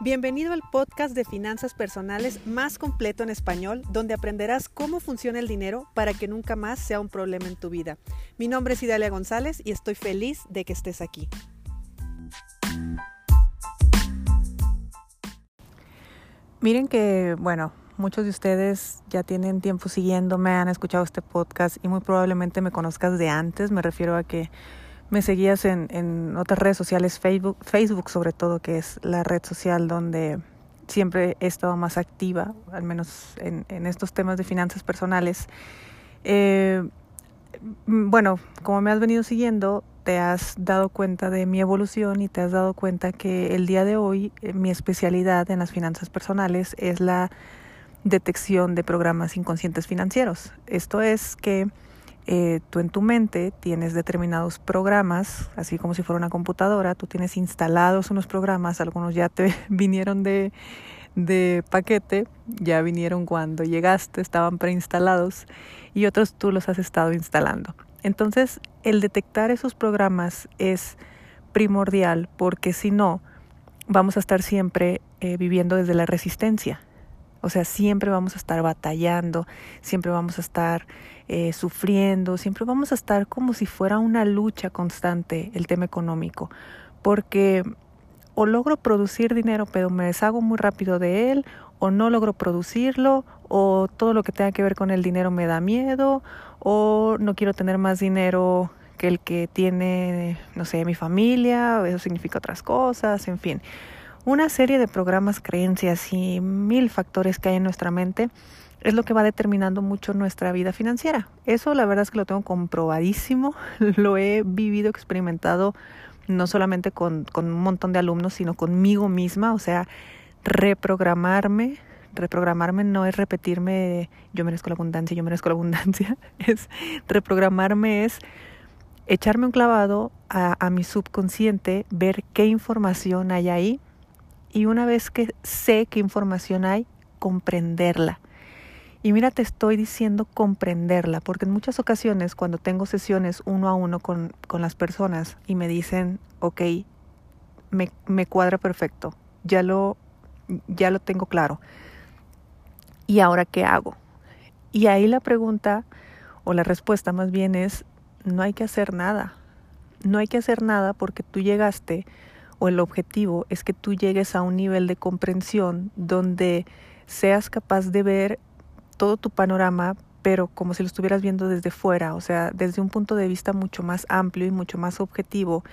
Bienvenido al podcast de finanzas personales más completo en español, donde aprenderás cómo funciona el dinero para que nunca más sea un problema en tu vida. Mi nombre es Idalia González y estoy feliz de que estés aquí. Miren que, bueno, muchos de ustedes ya tienen tiempo siguiéndome, han escuchado este podcast y muy probablemente me conozcas de antes. Me refiero a que me seguías en, en otras redes sociales, Facebook, Facebook sobre todo, que es la red social donde siempre he estado más activa, al menos en, en estos temas de finanzas personales. Eh, bueno, como me has venido siguiendo, te has dado cuenta de mi evolución y te has dado cuenta que el día de hoy eh, mi especialidad en las finanzas personales es la detección de programas inconscientes financieros. Esto es que eh, tú en tu mente tienes determinados programas, así como si fuera una computadora, tú tienes instalados unos programas, algunos ya te vinieron de, de paquete, ya vinieron cuando llegaste, estaban preinstalados y otros tú los has estado instalando. Entonces, el detectar esos programas es primordial porque si no, vamos a estar siempre eh, viviendo desde la resistencia. O sea, siempre vamos a estar batallando, siempre vamos a estar eh, sufriendo, siempre vamos a estar como si fuera una lucha constante el tema económico, porque o logro producir dinero pero me deshago muy rápido de él, o no logro producirlo, o todo lo que tenga que ver con el dinero me da miedo, o no quiero tener más dinero que el que tiene, no sé, mi familia, eso significa otras cosas, en fin una serie de programas, creencias y mil factores que hay en nuestra mente es lo que va determinando mucho nuestra vida financiera. Eso la verdad es que lo tengo comprobadísimo, lo he vivido, experimentado no solamente con, un montón de alumnos, sino conmigo misma, o sea, reprogramarme, reprogramarme no es repetirme yo merezco la abundancia, yo merezco la abundancia, es reprogramarme es echarme un clavado a, a mi subconsciente, ver qué información hay ahí y una vez que sé qué información hay, comprenderla. Y mira, te estoy diciendo comprenderla, porque en muchas ocasiones cuando tengo sesiones uno a uno con, con las personas y me dicen, ok, me, me cuadra perfecto, ya lo, ya lo tengo claro. ¿Y ahora qué hago? Y ahí la pregunta o la respuesta más bien es, no hay que hacer nada. No hay que hacer nada porque tú llegaste o el objetivo es que tú llegues a un nivel de comprensión donde seas capaz de ver todo tu panorama, pero como si lo estuvieras viendo desde fuera, o sea, desde un punto de vista mucho más amplio y mucho más objetivo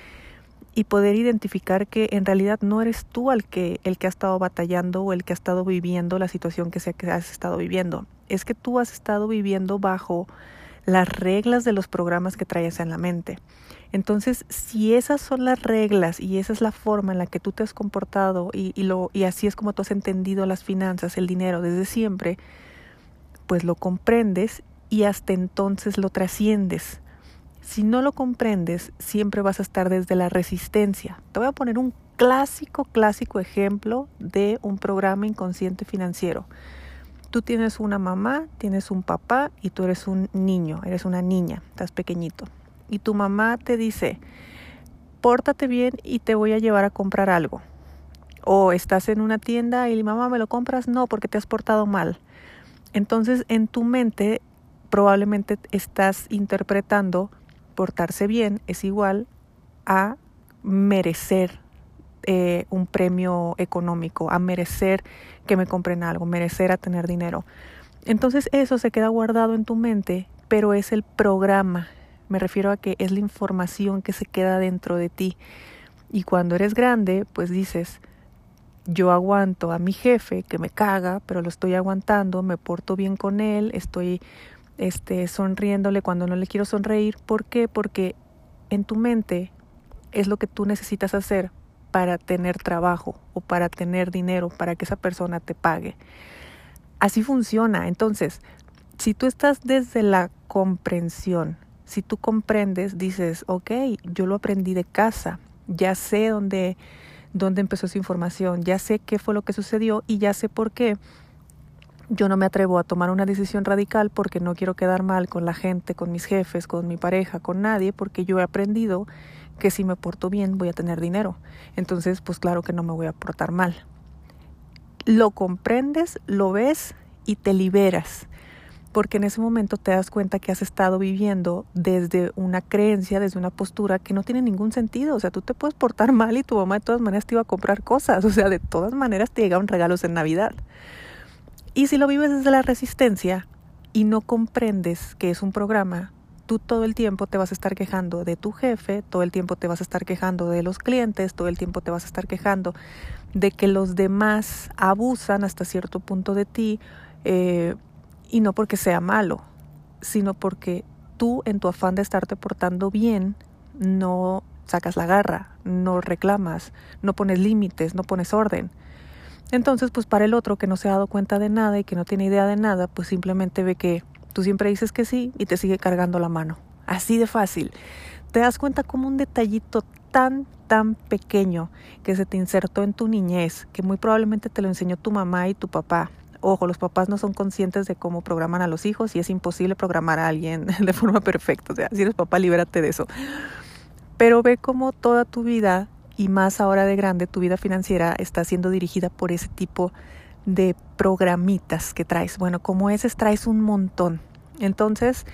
y poder identificar que en realidad no eres tú el que, el que ha estado batallando o el que ha estado viviendo la situación que sea que has estado viviendo. Es que tú has estado viviendo bajo las reglas de los programas que traes en la mente. Entonces, si esas son las reglas y esa es la forma en la que tú te has comportado y, y, así es como tú has entendido las finanzas, el dinero desde siempre, pues lo comprendes y hasta entonces lo trasciendes. Si no lo comprendes, siempre vas a estar desde la resistencia. Te voy a poner un clásico, clásico ejemplo de un programa inconsciente financiero. Tú tienes una mamá, tienes un papá y tú eres un niño, eres una niña, estás pequeñito. Y tu mamá te dice, pórtate bien y te voy a llevar a comprar algo. O estás en una tienda y mamá me lo compras, no, porque te has portado mal. Entonces en tu mente probablemente estás interpretando portarse bien es igual a merecer eh, un premio económico, a merecer que me compren algo, merecer a tener dinero. Entonces eso se queda guardado en tu mente, pero es el programa. Me refiero a que es la información que se queda dentro de ti. Y cuando eres grande, pues dices, yo aguanto a mi jefe que me caga, pero lo estoy aguantando, me porto bien con él, estoy este sonriéndole cuando no le quiero sonreír, ¿por qué? Porque en tu mente es lo que tú necesitas hacer para tener trabajo o para tener dinero, para que esa persona te pague. Así funciona. Entonces, si tú estás desde la comprensión, si tú comprendes, dices, ok, yo lo aprendí de casa, ya sé dónde, dónde empezó esa información, ya sé qué fue lo que sucedió y ya sé por qué yo no me atrevo a tomar una decisión radical porque no quiero quedar mal con la gente, con mis jefes, con mi pareja, con nadie, porque yo he aprendido que si me porto bien voy a tener dinero. Entonces, pues claro que no me voy a portar mal. lo comprendes, lo ves y te liberas porque en ese momento te das cuenta que has estado viviendo desde una creencia, desde una postura que no tiene ningún sentido. O sea, tú te puedes portar mal y tu mamá de todas maneras te iba a comprar cosas. O sea, de todas maneras te llegaban regalos en Navidad. Y si lo vives desde la resistencia y no comprendes que es un programa, tú todo el tiempo te vas a estar quejando de tu jefe, todo el tiempo te vas a estar quejando de los clientes, todo el tiempo te vas a estar quejando de que los demás abusan hasta cierto punto de ti. Eh, y no porque sea malo, sino porque tú en tu afán de estarte portando bien no sacas la garra, no reclamas, no pones límites, no pones orden. Entonces, pues para el otro que no se ha dado cuenta de nada y que no tiene idea de nada, pues simplemente ve que tú siempre dices que sí y te sigue cargando la mano. Así de fácil. Te das cuenta como un detallito tan, tan pequeño que se te insertó en tu niñez, que muy probablemente te lo enseñó tu mamá y tu papá, Ojo, los papás no son conscientes de cómo programan a los hijos y es imposible programar a alguien de forma perfecta. O sea, si eres papá, libérate de eso. Pero ve cómo toda tu vida, y más ahora de grande, tu vida financiera está siendo dirigida por ese tipo de programitas que traes. Bueno, como ese traes un montón. Entonces,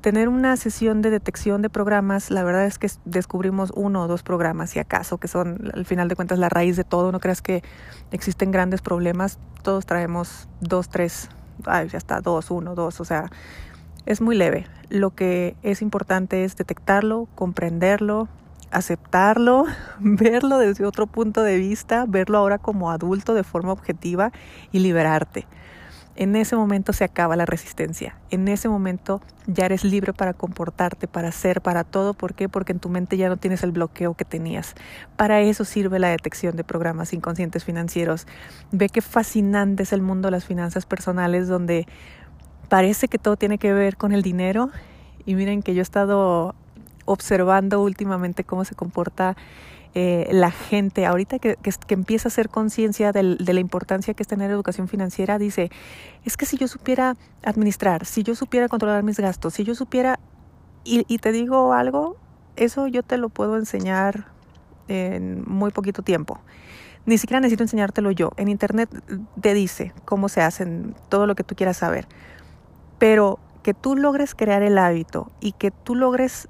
tener una sesión de detección de programas, la verdad es que descubrimos uno o dos programas, si acaso, que son al final de cuentas la raíz de todo. No creas que existen grandes problemas, todos traemos dos, tres, ay, ya está, dos, uno, dos, o sea, es muy leve. Lo que es importante es detectarlo, comprenderlo, aceptarlo, verlo desde otro punto de vista, verlo ahora como adulto de forma objetiva y liberarte. En ese momento se acaba la resistencia. En ese momento ya eres libre para comportarte, para hacer, para todo. ¿Por qué? Porque en tu mente ya no tienes el bloqueo que tenías. Para eso sirve la detección de programas inconscientes financieros. Ve qué fascinante es el mundo de las finanzas personales donde parece que todo tiene que ver con el dinero. Y miren que yo he estado observando últimamente cómo se comporta eh, la gente, ahorita que, empieza a hacer conciencia de la importancia que es tener educación financiera, dice, es que si yo supiera administrar, si yo supiera controlar mis gastos, si yo supiera, y, y te digo algo, eso yo te lo puedo enseñar en muy poquito tiempo. Ni siquiera necesito enseñártelo yo. En internet te dice cómo se hacen, todo lo que tú quieras saber. Pero que tú logres crear el hábito y que tú logres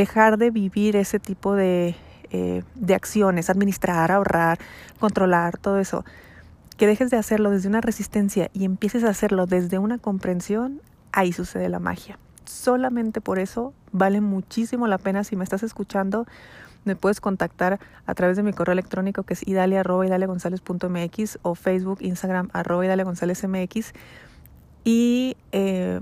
dejar de vivir ese tipo de eh, de acciones, administrar, ahorrar, controlar, todo eso, que dejes de hacerlo desde una resistencia y empieces a hacerlo desde una comprensión, ahí sucede la magia. Solamente por eso vale muchísimo la pena si me estás escuchando. Me puedes contactar a través de mi correo electrónico que es idalia o Facebook, Instagram arroba y, eh,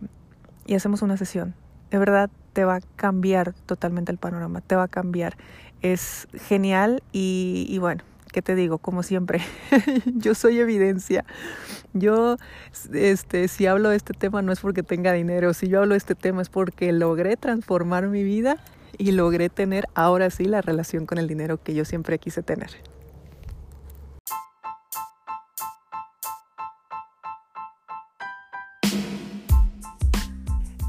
y hacemos una sesión. De verdad te va a cambiar totalmente el panorama, te va a cambiar es genial y, bueno, ¿qué te digo? Como siempre, yo soy evidencia. Yo, este, si hablo de este tema no es porque tenga dinero, si yo hablo de este tema es porque logré transformar mi vida y logré tener ahora sí la relación con el dinero que yo siempre quise tener.